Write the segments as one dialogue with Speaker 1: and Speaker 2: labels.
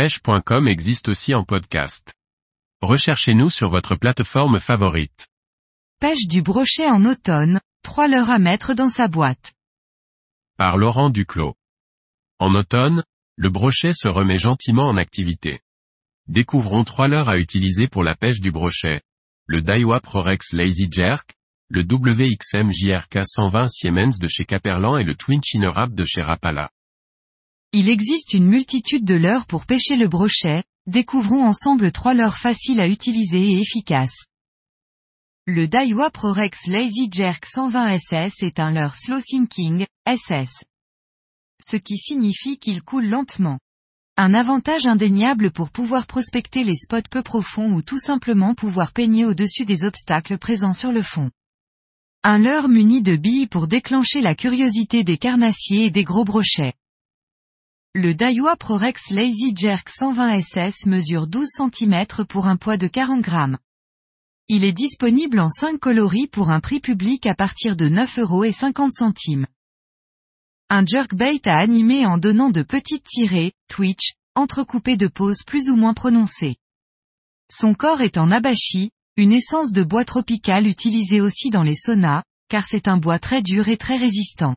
Speaker 1: pêche.com existe aussi en podcast. Recherchez-nous sur votre plateforme favorite.
Speaker 2: Pêche du brochet en automne, 3 leurres à mettre dans sa boîte.
Speaker 1: Par Laurent Duclos. En automne, le brochet se remet gentiment en activité. Découvrons trois leurres à utiliser pour la pêche du brochet. Le Daiwa Prorex Lazy Jerk, le WXM JRK 120 Siemens de chez Caperlan et le Twin Chinnerap de chez Rapala.
Speaker 2: Il existe une multitude de leurres pour pêcher le brochet, découvrons ensemble trois leurres faciles à utiliser et efficaces. Le Daiwa Prorex Lazy Jerk 120 SS est un leurre slow sinking, SS. Ce qui signifie qu'il coule lentement. Un avantage indéniable pour pouvoir prospecter les spots peu profonds ou tout simplement pouvoir peigner au-dessus des obstacles présents sur le fond. Un leurre muni de billes pour déclencher la curiosité des carnassiers et des gros brochets. Le Daiwa Prorex Lazy Jerk 120 SS mesure 12 cm pour un poids de 40 grammes. Il est disponible en 5 coloris pour un prix public à partir de 9,50 euros. Un jerkbait à animer en donnant de petites tirées, twitch, entrecoupées de pauses plus ou moins prononcées. Son corps est en abachi, une essence de bois tropical utilisée aussi dans les saunas, car c'est un bois très dur et très résistant.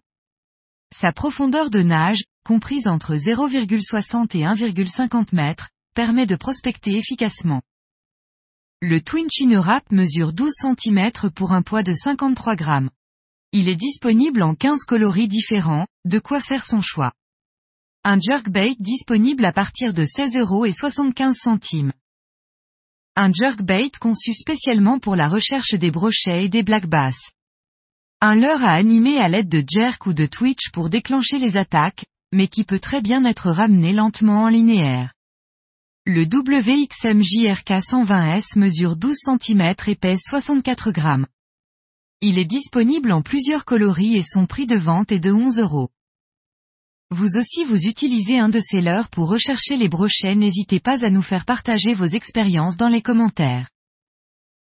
Speaker 2: Sa profondeur de nage, comprise entre 0,60 et 1,50 mètres, permet de prospecter efficacement. Le Twin Rap mesure 12 cm pour un poids de 53 grammes. Il est disponible en 15 coloris différents, de quoi faire son choix. Un jerkbait disponible à partir de 16 euros et 75 centimes. Un jerkbait conçu spécialement pour la recherche des brochets et des black bass. Un leurre à animer à l'aide de jerk ou de twitch pour déclencher les attaques, mais qui peut très bien être ramené lentement en linéaire. Le WXMJRK 120S mesure 12 cm et pèse 64 grammes. Il est disponible en plusieurs coloris et son prix de vente est de 11 euros. Vous aussi vous utilisez un de ces leurres pour rechercher les brochets n'hésitez pas à nous faire partager vos expériences dans les commentaires.